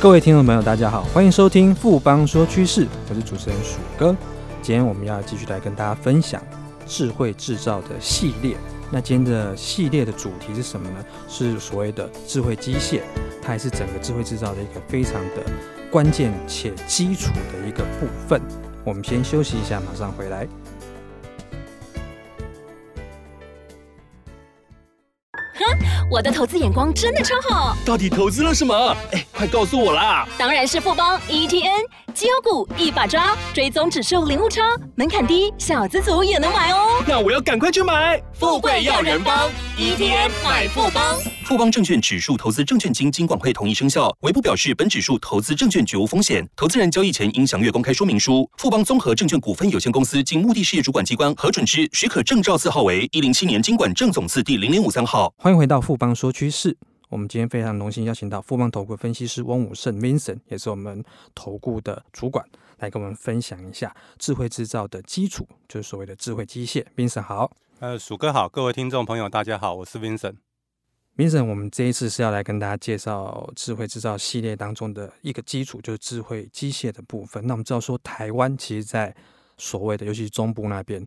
各位听众朋友，大家好，欢迎收听富邦说趋势，我是主持人鼠哥。今天我们要继续来跟大家分享智慧制造的系列。那今天的系列的主题是什么呢？是所谓的智慧机械，它还是整个智慧制造的一个非常的关键且基础的一个部分。我们先休息一下，马上回来。我的投资眼光真的超好，到底投资了什么？哎，快告诉我啦！当然是富邦 ETN 绩优股一把抓，追踪指数零误差，门槛低，小资族也能买哦。那我要赶快去买，富贵要人帮，ETF 买富邦。富邦证券指数投资证券经金管会同意生效，唯不表示本指数投资证券绝无风险，投资人交易前应详阅公开说明书。富邦综合证券股份有限公司经目的事业主管机关核准之许可证照字号为一零七年金管证总字第零零五三号。欢迎回到富邦说趋势，我们今天非常荣幸邀请到富邦投顾分析师翁武胜 Vincent，也是我们投顾的主管，来跟我们分享一下智慧制造的基础，就是所谓的智慧机械。Vincent 好，呃，鼠哥好，各位听众朋友大家好，我是 Vincent。Vincent，我们这一次是要来跟大家介绍智慧制造系列当中的一个基础，就是智慧机械的部分。那我们知道说，台湾其实，在所谓的，尤其是中部那边，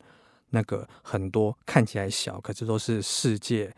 那个很多看起来小，可是都是世界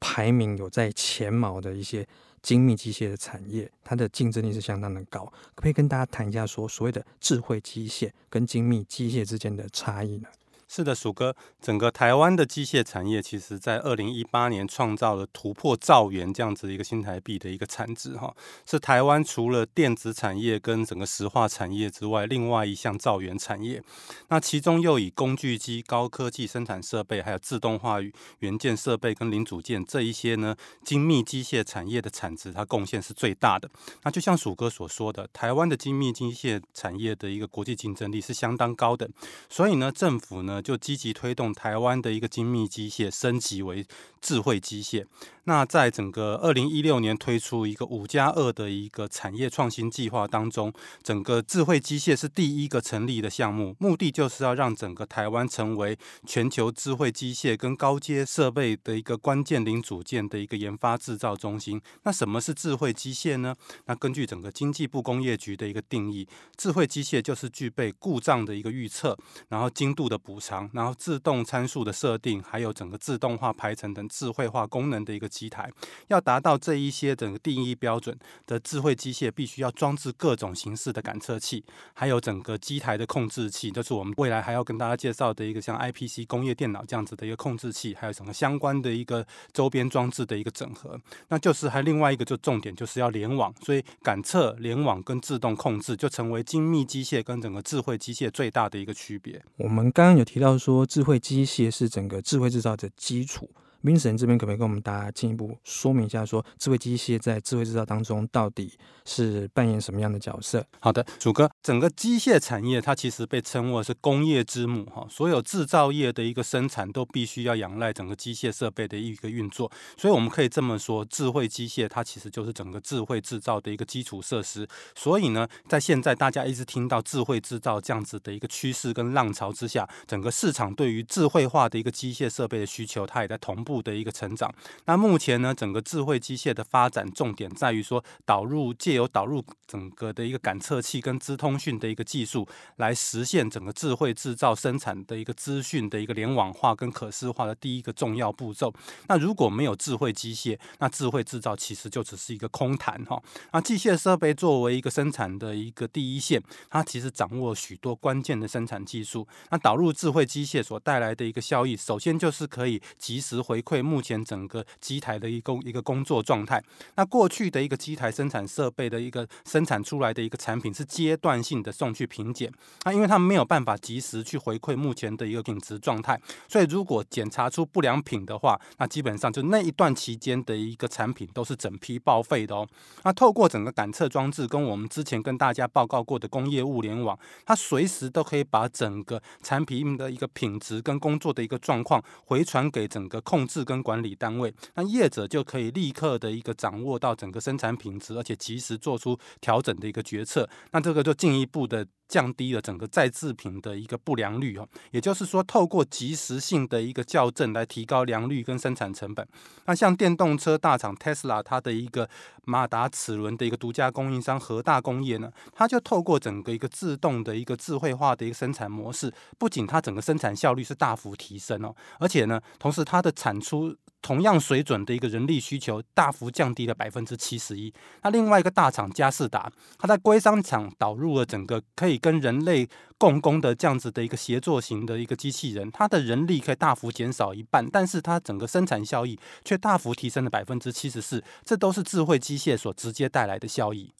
排名有在前茅的一些精密机械的产业，它的竞争力是相当的高。可不可以跟大家谈一下说，所谓的智慧机械跟精密机械之间的差异呢？是的，鼠哥，整个台湾的机械产业，其实在二零一八年创造了突破兆元这样子一个新台币的一个产值，哈，是台湾除了电子产业跟整个石化产业之外，另外一项兆元产业。那其中又以工具机、高科技生产设备，还有自动化元件设备跟零组件这一些呢，精密机械产业的产值，它贡献是最大的。那就像鼠哥所说的，台湾的精密机械产业的一个国际竞争力是相当高的，所以呢，政府呢。就积极推动台湾的一个精密机械升级为智慧机械。那在整个二零一六年推出一个五加二的一个产业创新计划当中，整个智慧机械是第一个成立的项目，目的就是要让整个台湾成为全球智慧机械跟高阶设备的一个关键零组件的一个研发制造中心。那什么是智慧机械呢？那根据整个经济部工业局的一个定义，智慧机械就是具备故障的一个预测，然后精度的补偿，然后自动参数的设定，还有整个自动化排程等智慧化功能的一个。机台要达到这一些整个定义标准的智慧机械，必须要装置各种形式的感测器，还有整个机台的控制器，就是我们未来还要跟大家介绍的一个像 IPC 工业电脑这样子的一个控制器，还有什么相关的一个周边装置的一个整合。那就是还另外一个就重点就是要联网，所以感测、联网跟自动控制就成为精密机械跟整个智慧机械最大的一个区别。我们刚刚有提提到说，智慧机械是整个智慧制造的基础。明神这边可不可以跟我们大家进一步说明一下，说智慧机械在智慧制造当中到底是扮演什么样的角色？好的，鼠哥，整个机械产业它其实被称为是工业之母哈，所有制造业的一个生产都必须要仰赖整个机械设备的一个运作，所以我们可以这么说，智慧机械它其实就是整个智慧制造的一个基础设施。所以呢，在现在大家一直听到智慧制造这样子的一个趋势跟浪潮之下，整个市场对于智慧化的一个机械设备的需求，它也在同步。的一个成长，那目前呢，整个智慧机械的发展重点在于说，导入借由导入整个的一个感测器跟资通讯的一个技术，来实现整个智慧制造生产的一个资讯的一个联网化跟可视化的第一个重要步骤。那如果没有智慧机械，那智慧制造其实就只是一个空谈哈。那机械设备作为一个生产的一个第一线，它其实掌握许多关键的生产技术。那导入智慧机械所带来的一个效益，首先就是可以及时回回馈目前整个机台的一个一个工作状态。那过去的一个机台生产设备的一个生产出来的一个产品是阶段性的送去品检，那因为他们没有办法及时去回馈目前的一个品质状态，所以如果检查出不良品的话，那基本上就那一段期间的一个产品都是整批报废的哦。那透过整个感测装置跟我们之前跟大家报告过的工业物联网，它随时都可以把整个产品的一个品质跟工作的一个状况回传给整个控制。跟管理单位，那业者就可以立刻的一个掌握到整个生产品质，而且及时做出调整的一个决策。那这个就进一步的降低了整个再制品的一个不良率哦，也就是说，透过及时性的一个校正来提高良率跟生产成本。那像电动车大厂 Tesla，它的一个马达齿轮的一个独家供应商和大工业呢，它就透过整个一个自动的一个智慧化的一个生产模式，不仅它整个生产效率是大幅提升哦，而且呢，同时它的产出同样水准的一个人力需求大幅降低了百分之七十一。那另外一个大厂佳世达，它在硅商厂导入了整个可以跟人类共工的这样子的一个协作型的一个机器人，它的人力可以大幅减少一半，但是它整个生产效益却大幅提升了百分之七十四。这都是智慧机械所直接带来的效益。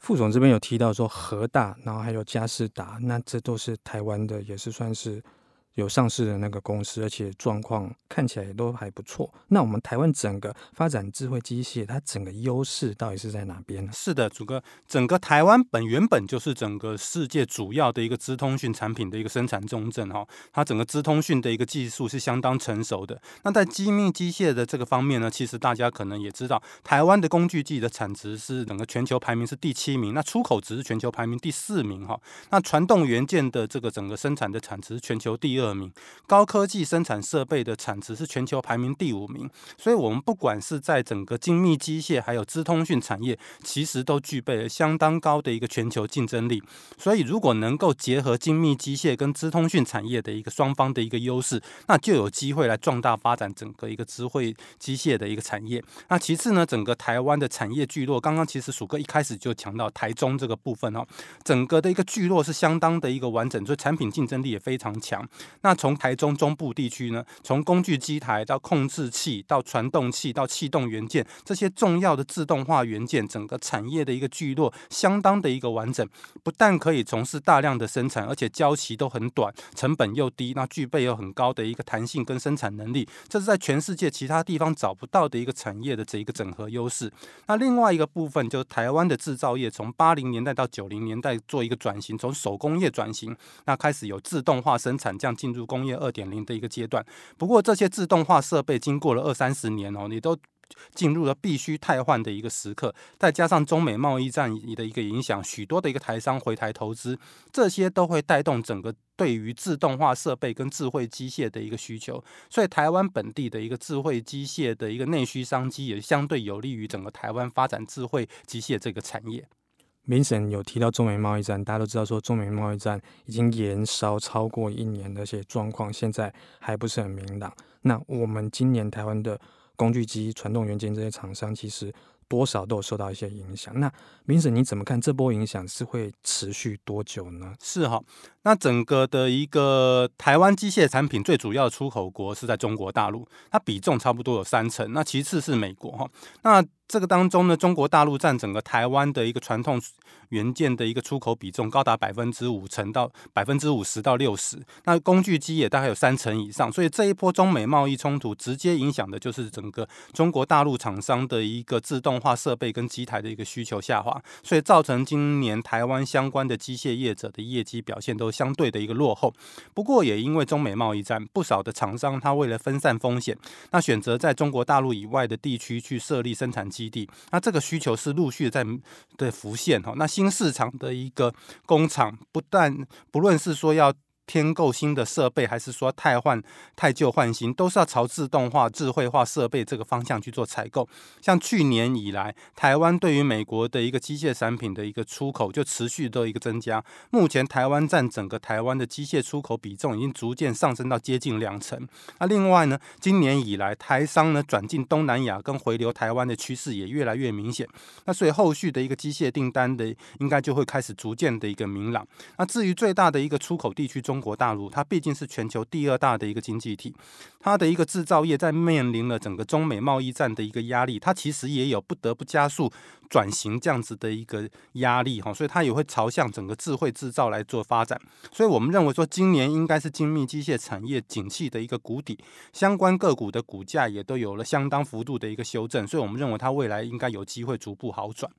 副总这边有提到说和大，然后还有佳世达，那这都是台湾的，也是算是。有上市的那个公司，而且状况看起来都还不错。那我们台湾整个发展智慧机械，它整个优势到底是在哪边呢？是的，祖哥，整个台湾本原本就是整个世界主要的一个资通讯产品的一个生产重镇哈。它整个资通讯的一个技术是相当成熟的。那在精密机械的这个方面呢，其实大家可能也知道，台湾的工具机的产值是整个全球排名是第七名，那出口值是全球排名第四名哈。那传动元件的这个整个生产的产值全球第二二。名高科技生产设备的产值是全球排名第五名，所以我们不管是在整个精密机械还有资通讯产业，其实都具备了相当高的一个全球竞争力。所以如果能够结合精密机械跟资通讯产业的一个双方的一个优势，那就有机会来壮大发展整个一个智慧机械的一个产业。那其次呢，整个台湾的产业聚落，刚刚其实鼠哥一开始就强调台中这个部分哦，整个的一个聚落是相当的一个完整，所以产品竞争力也非常强。那从台中中部地区呢，从工具机台到控制器到传动器到气动元件，这些重要的自动化元件，整个产业的一个聚落相当的一个完整，不但可以从事大量的生产，而且交期都很短，成本又低，那具备有很高的一个弹性跟生产能力，这是在全世界其他地方找不到的一个产业的这一个整合优势。那另外一个部分就是台湾的制造业，从八零年代到九零年代做一个转型，从手工业转型，那开始有自动化生产，这样进入工业二点零的一个阶段，不过这些自动化设备经过了二三十年哦，你都进入了必须汰换的一个时刻，再加上中美贸易战的一个影响，许多的一个台商回台投资，这些都会带动整个对于自动化设备跟智慧机械的一个需求，所以台湾本地的一个智慧机械的一个内需商机，也相对有利于整个台湾发展智慧机械这个产业。Vincent 有提到中美贸易战，大家都知道说中美贸易战已经延烧超过一年，而且状况现在还不是很明朗。那我们今年台湾的工具机、传动元件这些厂商，其实多少都有受到一些影响。那 Vincent 你怎么看这波影响是会持续多久呢？是哈，那整个的一个台湾机械产品最主要的出口国是在中国大陆，它比重差不多有三成。那其次是美国哈，那。这个当中呢，中国大陆占整个台湾的一个传统元件的一个出口比重高达百分之五成到百分之五十到六十，那工具机也大概有三成以上，所以这一波中美贸易冲突直接影响的就是整个中国大陆厂商的一个自动化设备跟机台的一个需求下滑，所以造成今年台湾相关的机械业者的业绩表现都相对的一个落后。不过也因为中美贸易战，不少的厂商他为了分散风险，那选择在中国大陆以外的地区去设立生产基地，那这个需求是陆续在的浮现哈。那新市场的一个工厂，不但不论是说要。添购新的设备，还是说汰换汰旧换新，都是要朝自动化、智慧化设备这个方向去做采购。像去年以来，台湾对于美国的一个机械产品的一个出口就持续的一个增加。目前台湾占整个台湾的机械出口比重已经逐渐上升到接近两成。那另外呢，今年以来台商呢转进东南亚跟回流台湾的趋势也越来越明显。那所以后续的一个机械订单的应该就会开始逐渐的一个明朗。那至于最大的一个出口地区中。中国大陆，它毕竟是全球第二大的一个经济体，它的一个制造业在面临了整个中美贸易战的一个压力，它其实也有不得不加速转型这样子的一个压力哈，所以它也会朝向整个智慧制造来做发展。所以我们认为说，今年应该是精密机械产业景气的一个谷底，相关个股的股价也都有了相当幅度的一个修正，所以我们认为它未来应该有机会逐步好转。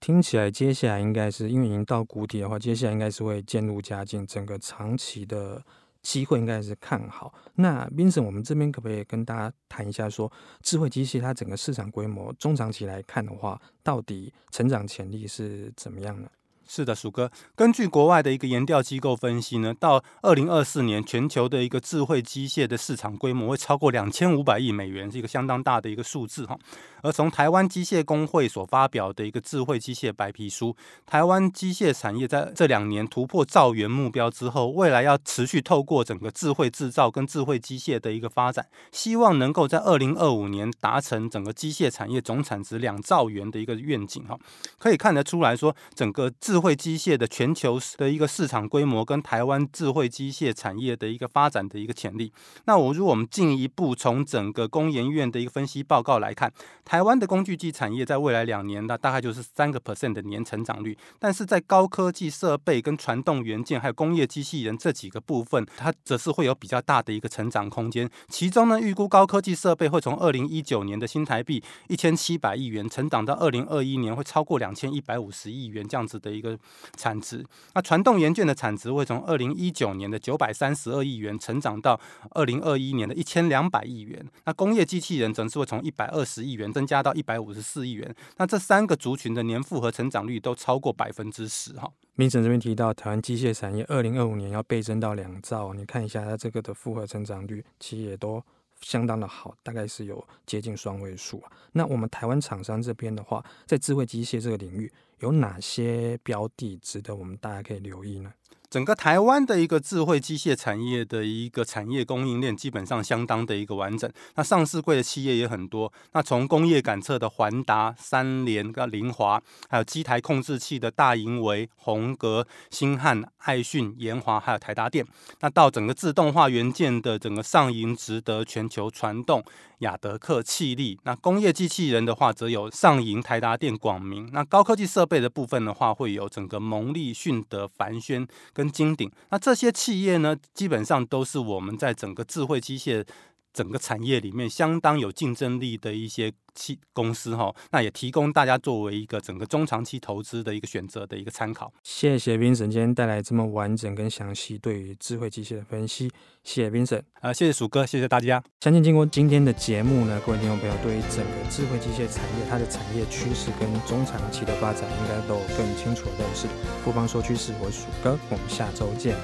听起来，接下来应该是因为已经到谷底的话，接下来应该是会渐入佳境，整个长期的机会应该是看好。那 Vincent，我们这边可不可以跟大家谈一下说，智慧机器它整个市场规模中长期来看的话，到底成长潜力是怎么样呢？是的，鼠哥，根据国外的一个研调机构分析呢，到二零二四年，全球的一个智慧机械的市场规模会超过两千五百亿美元，是一个相当大的一个数字哈。而从台湾机械工会所发表的一个智慧机械白皮书，台湾机械产业在这两年突破兆元目标之后，未来要持续透过整个智慧制造跟智慧机械的一个发展，希望能够在二零二五年达成整个机械产业总产值两兆元的一个愿景哈。可以看得出来说，整个智智慧机械的全球的一个市场规模跟台湾智慧机械产业的一个发展的一个潜力。那我如果我们进一步从整个工研院的一个分析报告来看。台湾的工具机产业在未来两年呢，大概就是三个 percent 的年成长率，但是在高科技设备跟传动元件还有工业机器人这几个部分，它则是会有比较大的一个成长空间。其中呢，预估高科技设备会从二零一九年的新台币一千七百亿元成长到二零二一年会超过两千一百五十亿元这样子的一个产值。那传动元件的产值会从二零一九年的九百三十二亿元成长到二零二一年的一千两百亿元。那工业机器人则是会从一百二十亿元。增加到一百五十四亿元，那这三个族群的年复合成长率都超过百分之十哈。明成这边提到，台湾机械产业二零二五年要倍增到两兆，你看一下它这个的复合成长率，其实也都相当的好，大概是有接近双位数啊。那我们台湾厂商这边的话，在智慧机械这个领域，有哪些标的值得我们大家可以留意呢？整个台湾的一个智慧机械产业的一个产业供应链基本上相当的一个完整，那上市柜的企业也很多。那从工业感测的环达、三联、跟凌华，还有机台控制器的大银维、宏格、星汉、爱讯、研华，还有台达电。那到整个自动化元件的整个上银、值得、全球传动、雅德克、气力。那工业机器人的话，则有上银、台达电、广明。那高科技设备的部分的话，会有整个蒙利、迅德、凡轩。跟金鼎，那这些企业呢，基本上都是我们在整个智慧机械整个产业里面相当有竞争力的一些。企公司哈，那也提供大家作为一个整个中长期投资的一个选择的一个参考。谢谢 Vincent 今天带来这么完整跟详细对于智慧机械的分析，谢谢 Vincent 啊，谢谢鼠哥，谢谢大家。相信经过今天的节目呢，各位听众朋友对于整个智慧机械产业它的产业趋势跟中长期的发展，应该都有更清楚的认识。不妨说趋势，我是鼠哥，我们下周见。